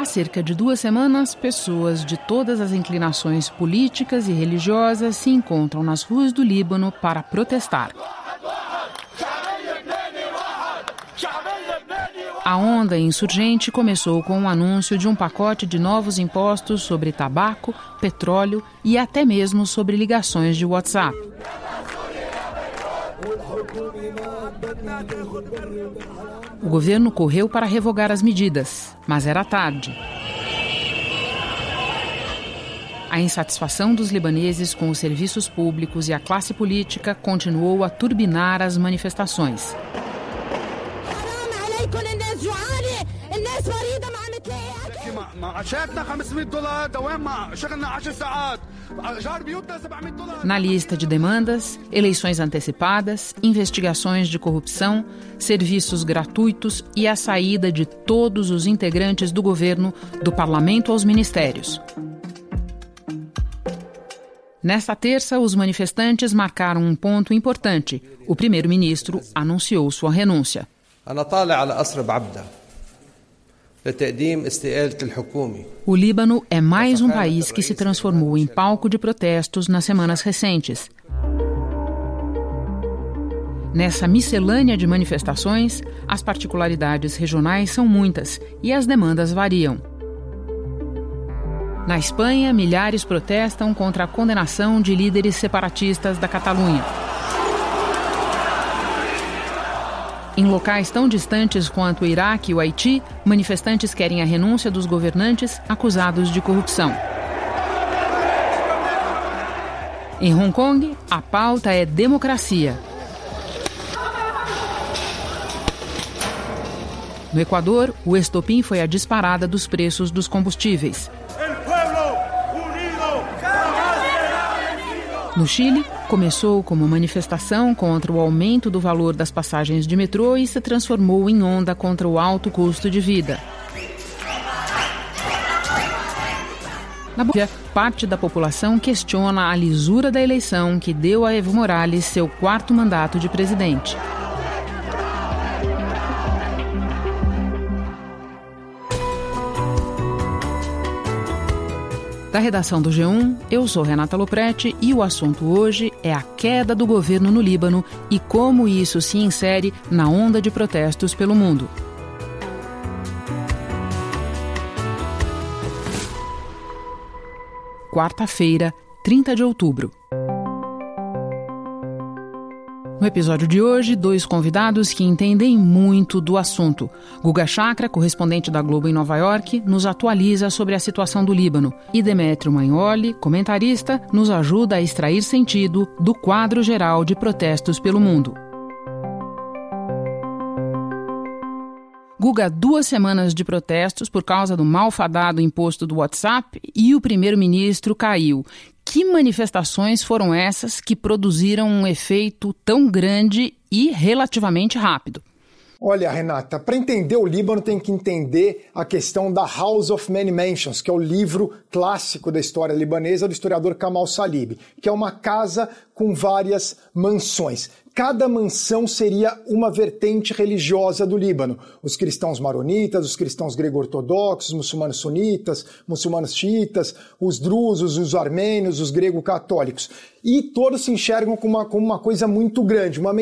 Há cerca de duas semanas, pessoas de todas as inclinações políticas e religiosas se encontram nas ruas do Líbano para protestar. A onda insurgente começou com o anúncio de um pacote de novos impostos sobre tabaco, petróleo e até mesmo sobre ligações de WhatsApp. O governo correu para revogar as medidas, mas era tarde. A insatisfação dos libaneses com os serviços públicos e a classe política continuou a turbinar as manifestações. Na lista de demandas, eleições antecipadas, investigações de corrupção, serviços gratuitos e a saída de todos os integrantes do governo, do parlamento aos ministérios. Nesta terça, os manifestantes marcaram um ponto importante. O primeiro-ministro anunciou sua renúncia. O Líbano é mais um país que se transformou em palco de protestos nas semanas recentes. Nessa miscelânea de manifestações, as particularidades regionais são muitas e as demandas variam. Na Espanha, milhares protestam contra a condenação de líderes separatistas da Catalunha. Em locais tão distantes quanto o Iraque e o Haiti, manifestantes querem a renúncia dos governantes acusados de corrupção. Em Hong Kong, a pauta é democracia. No Equador, o estopim foi a disparada dos preços dos combustíveis. No Chile, começou como manifestação contra o aumento do valor das passagens de metrô e se transformou em onda contra o alto custo de vida. Na Bolívia, parte da população questiona a lisura da eleição que deu a Evo Morales seu quarto mandato de presidente. Da redação do G1, eu sou Renata Loprete e o assunto hoje é a queda do governo no Líbano e como isso se insere na onda de protestos pelo mundo. Quarta-feira, 30 de outubro. No episódio de hoje, dois convidados que entendem muito do assunto. Guga Chakra, correspondente da Globo em Nova York, nos atualiza sobre a situação do Líbano. E Demétrio Magnoli, comentarista, nos ajuda a extrair sentido do quadro geral de protestos pelo mundo. Guga, duas semanas de protestos por causa do malfadado imposto do WhatsApp e o primeiro-ministro caiu. Que manifestações foram essas que produziram um efeito tão grande e relativamente rápido? Olha, Renata, para entender o Líbano tem que entender a questão da House of Many Mansions, que é o livro clássico da história libanesa do historiador Kamal Salib, que é uma casa com várias mansões cada mansão seria uma vertente religiosa do Líbano. Os cristãos maronitas, os cristãos grego-ortodoxos, muçulmanos sunitas, muçulmanos xiitas, os drusos, os armênios, os grego-católicos. E todos se enxergam como uma, como uma coisa muito grande, uma,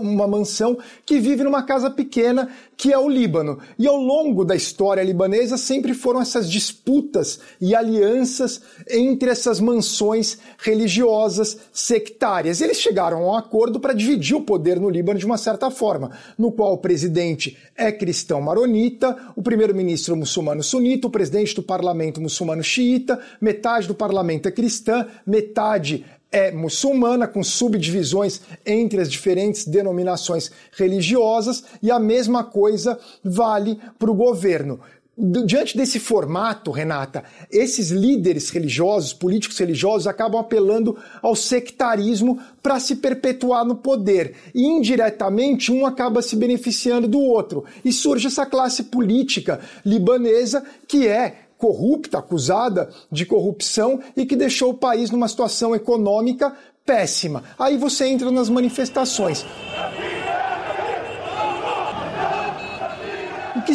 uma mansão que vive numa casa pequena, que é o Líbano. E ao longo da história libanesa sempre foram essas disputas e alianças entre essas mansões religiosas sectárias. Eles chegaram a um acordo para dividir dividir o poder no Líbano de uma certa forma, no qual o presidente é cristão maronita, o primeiro-ministro muçulmano sunita, o presidente do parlamento muçulmano xiita, metade do parlamento é cristã, metade é muçulmana, com subdivisões entre as diferentes denominações religiosas, e a mesma coisa vale para o governo. Diante desse formato, Renata, esses líderes religiosos, políticos religiosos, acabam apelando ao sectarismo para se perpetuar no poder. E indiretamente, um acaba se beneficiando do outro. E surge essa classe política libanesa que é corrupta, acusada de corrupção e que deixou o país numa situação econômica péssima. Aí você entra nas manifestações.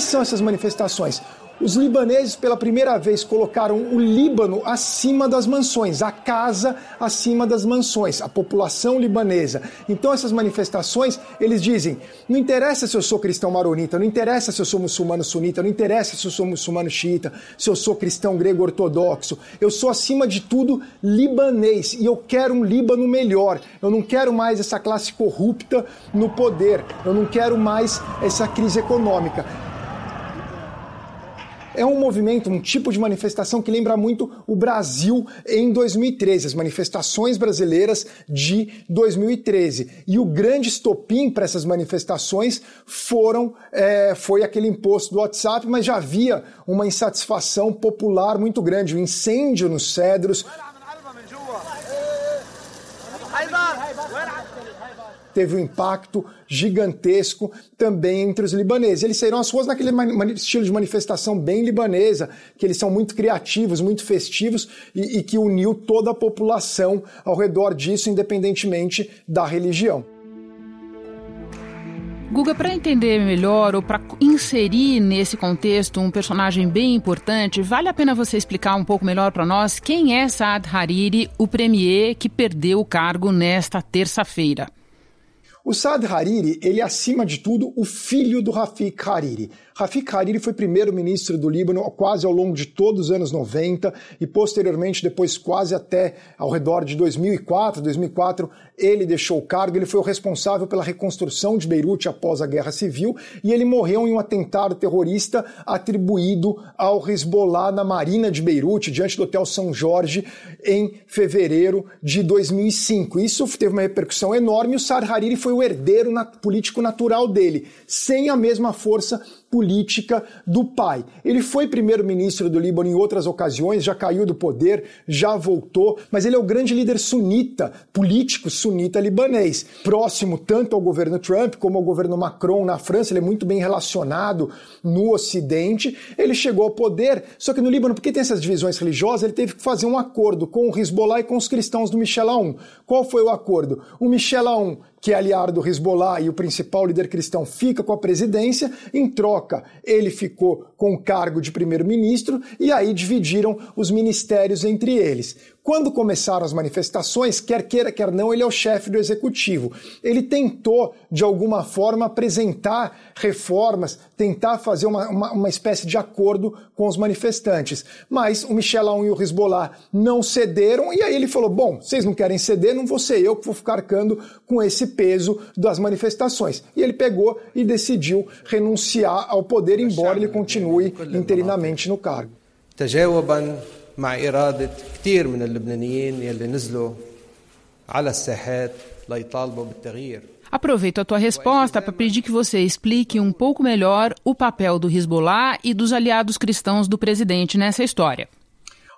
Que são essas manifestações? Os libaneses, pela primeira vez, colocaram o Líbano acima das mansões, a casa acima das mansões, a população libanesa. Então, essas manifestações, eles dizem: não interessa se eu sou cristão maronita, não interessa se eu sou muçulmano sunita, não interessa se eu sou muçulmano xiita, se eu sou cristão grego ortodoxo. Eu sou, acima de tudo, libanês e eu quero um Líbano melhor. Eu não quero mais essa classe corrupta no poder, eu não quero mais essa crise econômica é um movimento, um tipo de manifestação que lembra muito o Brasil em 2013, as manifestações brasileiras de 2013. E o grande estopim para essas manifestações foram é, foi aquele imposto do WhatsApp, mas já havia uma insatisfação popular muito grande, o um incêndio nos cedros teve um impacto gigantesco também entre os libaneses. Eles saíram às ruas naquele estilo de manifestação bem libanesa, que eles são muito criativos, muito festivos e, e que uniu toda a população ao redor disso, independentemente da religião. Guga, para entender melhor ou para inserir nesse contexto um personagem bem importante, vale a pena você explicar um pouco melhor para nós quem é Saad Hariri, o premier que perdeu o cargo nesta terça-feira. O Saad Hariri, ele é acima de tudo o filho do Rafik Hariri. Rafik Hariri foi primeiro-ministro do Líbano quase ao longo de todos os anos 90 e posteriormente, depois quase até ao redor de 2004, 2004, ele deixou o cargo, ele foi o responsável pela reconstrução de Beirute após a Guerra Civil e ele morreu em um atentado terrorista atribuído ao Hezbollah na Marina de Beirute, diante do Hotel São Jorge, em fevereiro de 2005. Isso teve uma repercussão enorme e o Saad Hariri foi o herdeiro político natural dele, sem a mesma força política do pai. Ele foi primeiro-ministro do Líbano em outras ocasiões, já caiu do poder, já voltou, mas ele é o grande líder sunita, político sunita libanês, próximo tanto ao governo Trump como ao governo Macron na França, ele é muito bem relacionado no Ocidente. Ele chegou ao poder, só que no Líbano, porque tem essas divisões religiosas, ele teve que fazer um acordo com o Hezbollah e com os cristãos do Michel Aoun. Qual foi o acordo? O Michel Aoun que é aliado do Hezbollah e o principal líder cristão, fica com a presidência. Em troca, ele ficou com o cargo de primeiro-ministro e aí dividiram os ministérios entre eles. Quando começaram as manifestações, quer queira, quer não, ele é o chefe do executivo. Ele tentou, de alguma forma, apresentar reformas, tentar fazer uma, uma, uma espécie de acordo com os manifestantes. Mas o Michel Aoun e o Hezbollah não cederam, e aí ele falou: bom, vocês não querem ceder, não vou ser eu que vou ficar arcando com esse peso das manifestações. E ele pegou e decidiu renunciar ao poder, embora ele continue interinamente no cargo. مع إرادة كثير من اللبنانيين يلي نزلوا على الساحات ليطالبوا بالتغيير Aproveito a tua resposta para pedir que você explique um pouco melhor o papel do Hezbollah e dos aliados cristãos do presidente nessa história.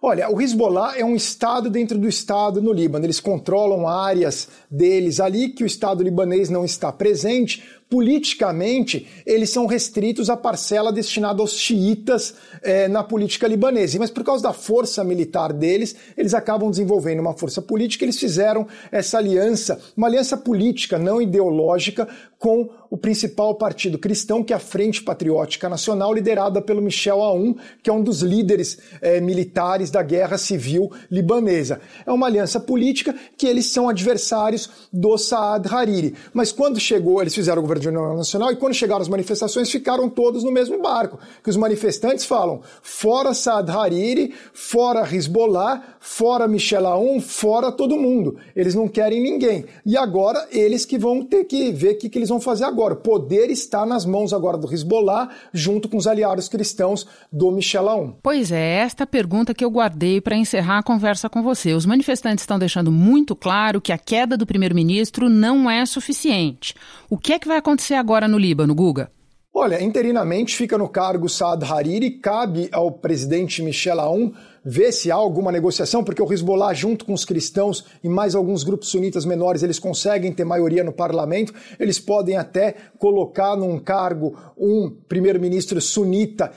Olha, o Hezbollah é um estado dentro do estado no Líbano. Eles controlam áreas deles ali que o estado libanês não está presente. Politicamente, eles são restritos à parcela destinada aos xiitas é, na política libanesa. Mas por causa da força militar deles, eles acabam desenvolvendo uma força política. Eles fizeram essa aliança, uma aliança política, não ideológica, com o principal partido cristão, que é a Frente Patriótica Nacional, liderada pelo Michel Aoun, que é um dos líderes é, militares da guerra civil libanesa. É uma aliança política que eles são adversários do Saad Hariri. Mas quando chegou, eles fizeram o governo de união nacional e quando chegaram as manifestações ficaram todos no mesmo barco. Que os manifestantes falam: fora Saad Hariri, fora Hezbollah, fora Michel Aoun, fora todo mundo. Eles não querem ninguém. E agora eles que vão ter que ver o que, que eles vão fazer agora. O poder está nas mãos agora do Hezbollah, junto com os aliados cristãos do Michel Aoun. Pois é, esta pergunta que eu guardei para encerrar a conversa com você. Os manifestantes estão deixando muito claro que a queda do primeiro-ministro não é suficiente. O que é que vai acontecer agora no Líbano, Guga? Olha, interinamente fica no cargo Saad Hariri, cabe ao presidente Michel Aoun ver se há alguma negociação, porque o Hezbollah, junto com os cristãos e mais alguns grupos sunitas menores, eles conseguem ter maioria no parlamento, eles podem até colocar num cargo um primeiro-ministro sunita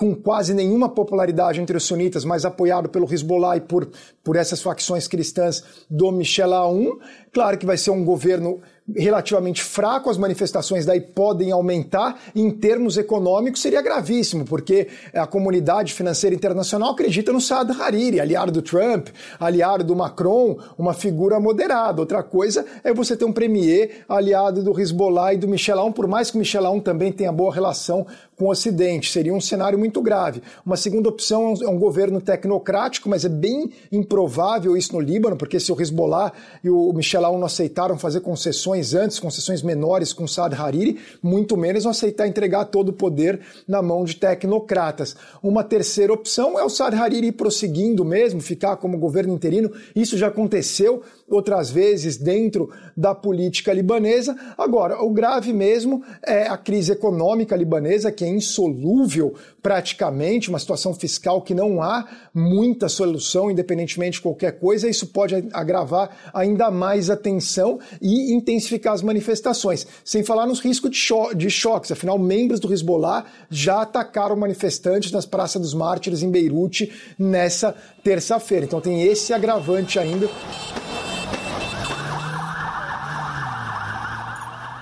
com quase nenhuma popularidade entre os sunitas, mas apoiado pelo Hezbollah e por, por essas facções cristãs do Michel Aoun. Claro que vai ser um governo relativamente fraco, as manifestações daí podem aumentar. Em termos econômicos, seria gravíssimo, porque a comunidade financeira internacional acredita no Saad Hariri, aliado do Trump, aliado do Macron, uma figura moderada. Outra coisa é você ter um premier aliado do Hezbollah e do Michel Aoun, por mais que o Michel Aoun também tenha boa relação com o Ocidente. Seria um cenário muito grave. Uma segunda opção é um governo tecnocrático, mas é bem improvável isso no Líbano, porque se o Hezbollah e o Michel Aoun não aceitaram fazer concessões antes, concessões menores com Saad Hariri, muito menos aceitar entregar todo o poder na mão de tecnocratas. Uma terceira opção é o Saad Hariri ir prosseguindo mesmo, ficar como governo interino. Isso já aconteceu outras vezes dentro da política libanesa. Agora, o grave mesmo é a crise econômica libanesa, que é insolúvel praticamente, uma situação fiscal que não há muita solução, independentemente de qualquer coisa. Isso pode agravar ainda mais a tensão e intensificar as manifestações, sem falar nos riscos de, cho de choques. Afinal, membros do Hezbollah já atacaram manifestantes nas Praças dos Mártires em Beirute nessa terça-feira. Então tem esse agravante ainda.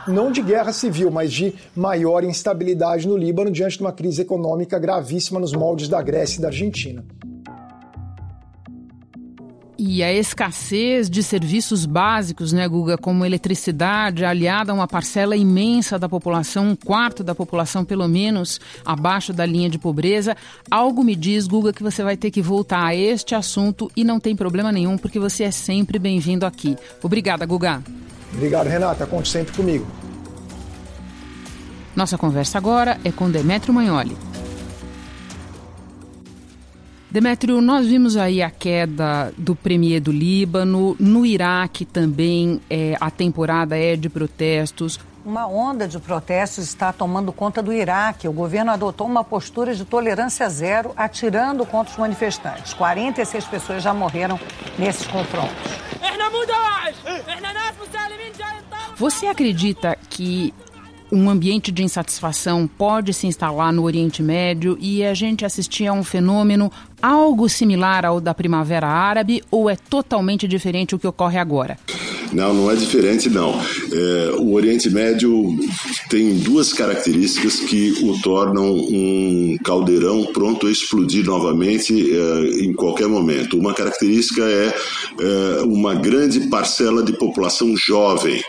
não de guerra civil, mas de maior instabilidade no Líbano diante de uma crise econômica gravíssima nos moldes da Grécia e da Argentina. E a escassez de serviços básicos, né, Guga, como eletricidade, aliada a uma parcela imensa da população, um quarto da população pelo menos, abaixo da linha de pobreza, algo me diz, Guga, que você vai ter que voltar a este assunto e não tem problema nenhum, porque você é sempre bem-vindo aqui. Obrigada, Guga. Obrigado, Renata. Conte sempre comigo. Nossa conversa agora é com Demetrio Magnoli. Demétrio, nós vimos aí a queda do premier do Líbano, no Iraque também é, a temporada é de protestos. Uma onda de protestos está tomando conta do Iraque. O governo adotou uma postura de tolerância zero, atirando contra os manifestantes. 46 pessoas já morreram nesses confrontos. Você acredita que um ambiente de insatisfação pode se instalar no Oriente Médio e a gente assistir a um fenômeno algo similar ao da Primavera Árabe ou é totalmente diferente o que ocorre agora? Não, não é diferente, não. É, o Oriente Médio tem duas características que o tornam um caldeirão pronto a explodir novamente é, em qualquer momento. Uma característica é, é uma grande parcela de população jovem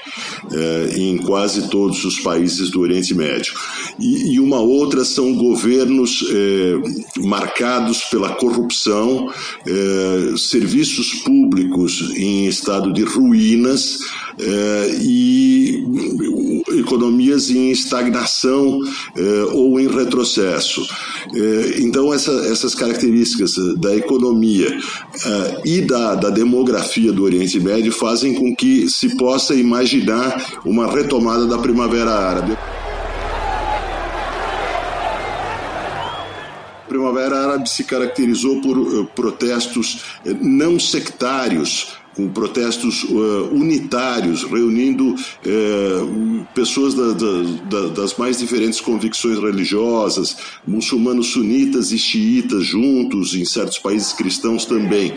é, em quase todos os países do Oriente Médio. E, e uma outra são governos é, marcados pela corrupção, é, serviços públicos em estado de ruínas é, e economias em estagnação é, ou em retrocesso. Então, essa, essas características da economia e da, da demografia do Oriente Médio fazem com que se possa imaginar uma retomada da Primavera Árabe. Primavera Árabe se caracterizou por protestos não sectários, com protestos uh, unitários, reunindo pessoas da, da, das mais diferentes convicções religiosas, muçulmanos sunitas e xiitas juntos, em certos países cristãos também.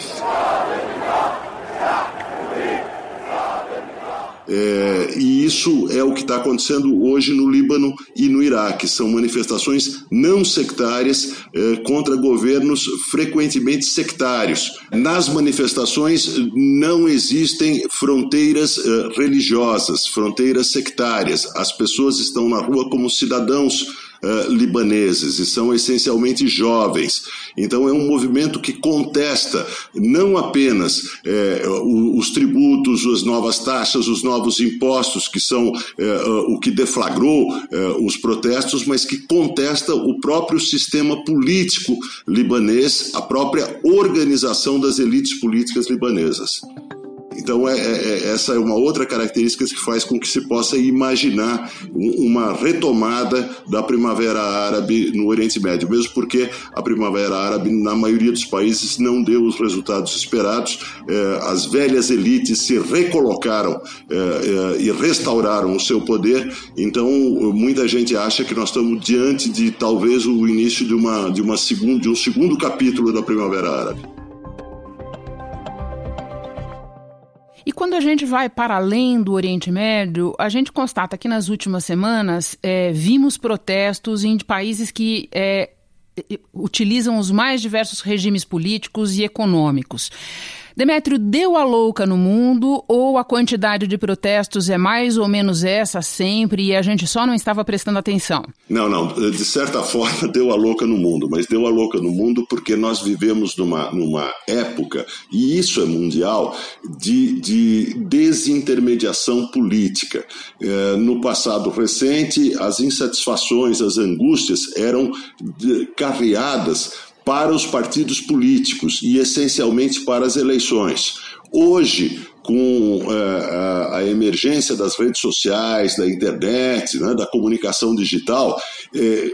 É, e isso é o que está acontecendo hoje no Líbano e no Iraque. São manifestações não sectárias é, contra governos frequentemente sectários. Nas manifestações não existem fronteiras é, religiosas, fronteiras sectárias. As pessoas estão na rua como cidadãos uh, libaneses e são essencialmente jovens. Então é um movimento que contesta não apenas eh, os tributos, as novas taxas, os novos impostos, que são eh, o que deflagrou os protestos, mas que contesta o próprio sistema político libanês, a própria organização das elites políticas libanesas. Então, é, é, é, essa é uma outra característica que faz com que se possa imaginar uma retomada da Primavera Árabe no Oriente Médio, mesmo porque a Primavera Árabe, na maioria dos países, não deu os resultados esperados. É, as velhas elites se recolocaram é, e restauraram o seu poder. Então, muita gente acha que nós estamos diante de talvez o início de, uma, de, uma segundo, de um segundo capítulo da Primavera Árabe. E quando a gente vai para além do Oriente Médio, a gente constata que nas últimas semanas é, vimos protestos em países que é, utilizam os mais diversos regimes políticos e econômicos. Demétrio, deu a louca no mundo ou a quantidade de protestos é mais ou menos essa sempre e a gente só não estava prestando atenção? Não, não. De certa forma, deu a louca no mundo, mas deu a louca no mundo porque nós vivemos numa, numa época, e isso é mundial, de, de desintermediação política. É, no passado recente, as insatisfações, as angústias eram carreadas para os partidos políticos e essencialmente para as eleições. Hoje, com uh, a emergência das redes sociais, da internet, né, da comunicação digital, eh,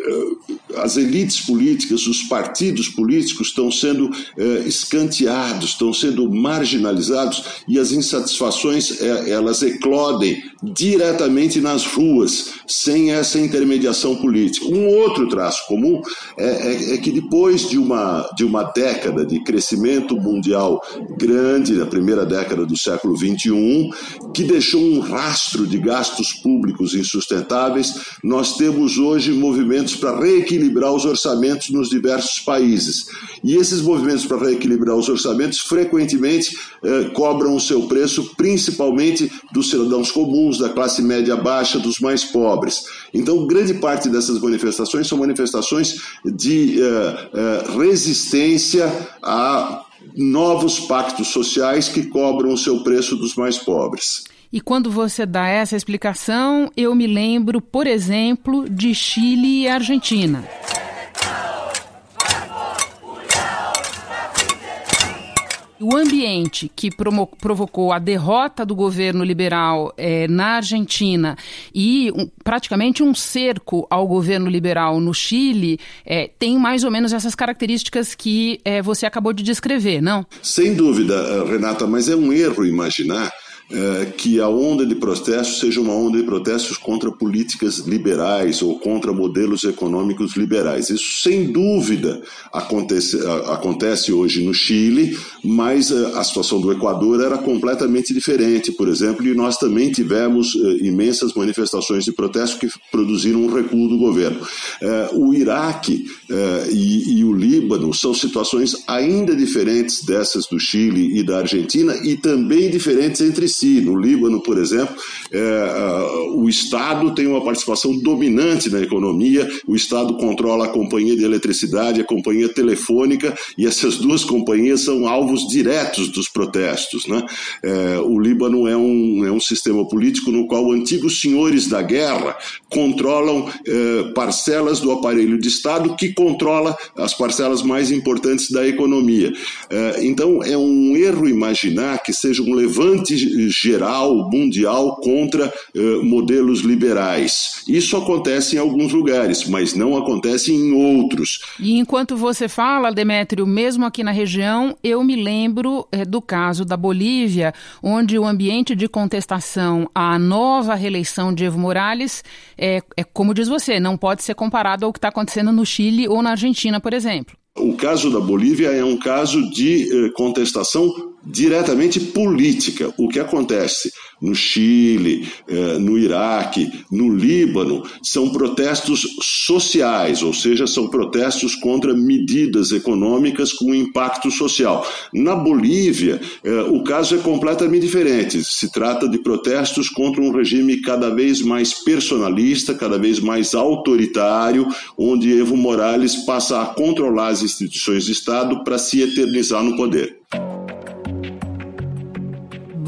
as elites políticas, os partidos políticos estão sendo eh, escanteados, estão sendo marginalizados e as insatisfações eh, elas eclodem diretamente nas ruas, sem essa intermediação política. Um outro traço comum é, é, é que depois de uma, de uma década de crescimento mundial grande, na primeira década do século XXI, que deixou um rastro de gastos públicos insustentáveis, nós temos hoje movimentos para reequilibrar os orçamentos nos diversos países. E esses movimentos para reequilibrar os orçamentos frequentemente eh, cobram o seu preço, principalmente dos cidadãos comuns, da classe média baixa, dos mais pobres. Então, grande parte dessas manifestações são manifestações de eh, eh, resistência a novos pactos sociais que cobram o seu preço dos mais pobres. E quando você dá essa explicação, eu me lembro, por exemplo, de Chile e Argentina. O ambiente que provocou a derrota do governo liberal é, na Argentina e um, praticamente um cerco ao governo liberal no Chile é, tem mais ou menos essas características que é, você acabou de descrever, não? Sem dúvida, Renata, mas é um erro imaginar que a onda de protestos seja uma onda de protestos contra políticas liberais ou contra modelos econômicos liberais. Isso, sem dúvida, acontece, acontece hoje no Chile, mas é, a situação do Equador era completamente diferente, por exemplo, e nós também tivemos é, imensas manifestações de protesto que produziram um recuo do governo. O Iraque e o Líbano são situações ainda diferentes dessas do Chile e da Argentina e também diferentes entre si si. No Líbano, por exemplo, é, o Estado tem uma participação dominante na economia, o Estado controla a companhia de eletricidade, a companhia telefônica, e essas duas companhias são alvos diretos dos protestos. Né? É, o Líbano é um, é um sistema político no qual antigos senhores da guerra controlam é, parcelas do aparelho de Estado que controla as parcelas mais importantes da economia. É, então, é um erro imaginar que seja um levante geral, mundial, contra uh, modelos liberais. Isso acontece em alguns lugares, mas não acontece em outros. E enquanto você fala, Demétrio, mesmo aqui na região, eu me lembro é, do caso da Bolívia, onde o ambiente de contestação à nova reeleição de Evo Morales é, é como diz você, não pode ser comparado ao que está acontecendo no Chile ou na Argentina, por exemplo. O caso da Bolívia é um caso de eh, contestação diretamente política. O que acontece no Chile, eh, no Iraque, no Líbano, são protestos sociais, ou seja, são protestos contra medidas econômicas com impacto social. Na Bolívia, eh, o caso é completamente diferente. Se trata de protestos contra um regime cada vez mais personalista, cada vez mais autoritário, onde Evo Morales passa a controlar as instituições de Estado para se eternizar no poder.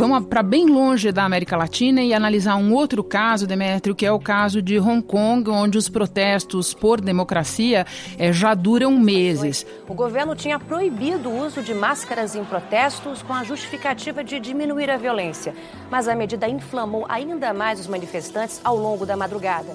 Vamos para bem longe da América Latina e analisar um outro caso, Demetrio, que é o caso de Hong Kong, onde os protestos por democracia é, já duram meses. O governo tinha proibido o uso de máscaras em protestos com a justificativa de diminuir a violência. Mas a medida inflamou ainda mais os manifestantes ao longo da madrugada.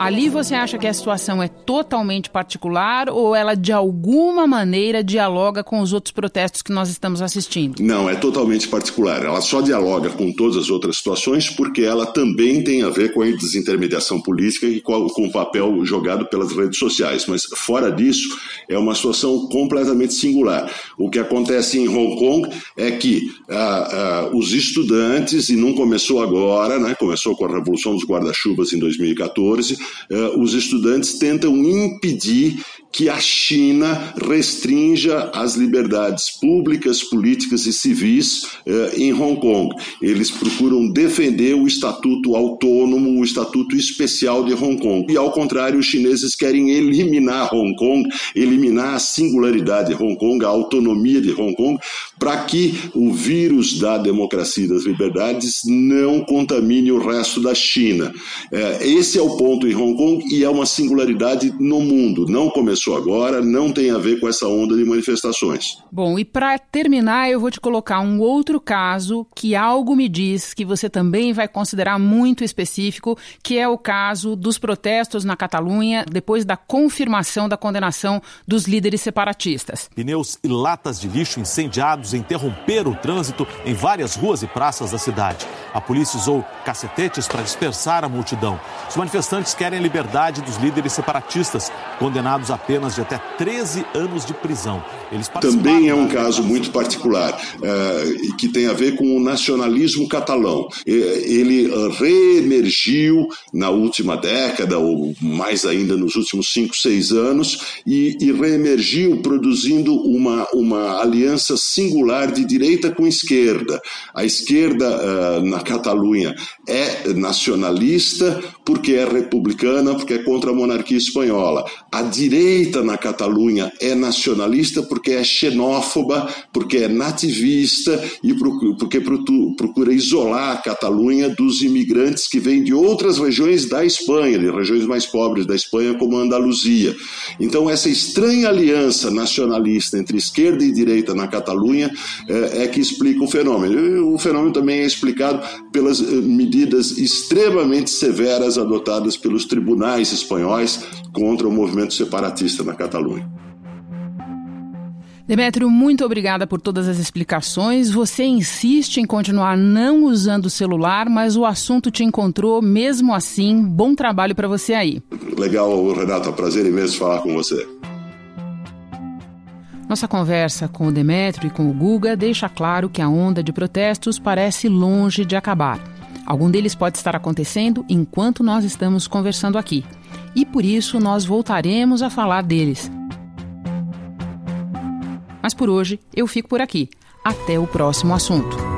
Ali você acha que a situação é totalmente particular ou ela de alguma maneira dialoga com os outros protestos que nós estamos assistindo? Não, é totalmente particular. Ela só dialoga com todas as outras situações porque ela também tem a ver com a desintermediação política e com o papel jogado pelas redes sociais. Mas fora disso, é uma situação completamente singular. O que acontece em Hong Kong é que ah, ah, os estudantes, e não começou agora, né, começou com a Revolução dos Guarda-Chuvas em 2014, ah, os estudantes tentam impedir que a China restrinja as liberdades públicas, políticas e civis eh, em Hong Kong. Eles procuram defender o estatuto autônomo, o estatuto especial de Hong Kong. E, ao contrário, os chineses querem eliminar Hong Kong, eliminar a singularidade de Hong Kong, a autonomia de Hong Kong, para que o vírus da democracia e das liberdades não contamine o resto da China. Eh, esse é o ponto em Hong Kong e é uma singularidade no mundo. Não começou agora não tem a ver com essa onda de manifestações. Bom, e para terminar, eu vou te colocar um outro caso que algo me diz que você também vai considerar muito específico, que é o caso dos protestos na Catalunha depois da confirmação da condenação dos líderes separatistas. Pneus e latas de lixo incendiados interromperam o trânsito em várias ruas e praças da cidade. A polícia usou cacetetes para dispersar a multidão. Os manifestantes querem a liberdade dos líderes separatistas, condenados a penas de até 13 anos de prisão. Eles Também é um caso muito particular, é, que tem a ver com o nacionalismo catalão. Ele reemergiu na última década, ou mais ainda nos últimos 5, 6 anos, e, e reemergiu produzindo uma, uma aliança singular de direita com esquerda. A esquerda uh, na Catalunha é nacionalista porque é republicana, porque é contra a monarquia espanhola. A direita na Catalunha é nacionalista porque é xenófoba, porque é nativista e porque procura isolar a Catalunha dos imigrantes que vêm de outras regiões da Espanha, de regiões mais pobres da Espanha, como a Andaluzia. Então, essa estranha aliança nacionalista entre esquerda e direita na Catalunha é, é que explica o fenômeno. O fenômeno também é explicado pelas eh, medidas extremamente severas adotadas pelos tribunais espanhóis contra o movimento separatista na Catalunha. Demétrio, muito obrigada por todas as explicações. Você insiste em continuar não usando o celular, mas o assunto te encontrou mesmo assim. Bom trabalho para você aí. Legal, Renato. É um prazer imenso falar com você. Nossa conversa com o Demétrio e com o Guga deixa claro que a onda de protestos parece longe de acabar. Algum deles pode estar acontecendo enquanto nós estamos conversando aqui. E por isso nós voltaremos a falar deles. Mas por hoje eu fico por aqui. Até o próximo assunto.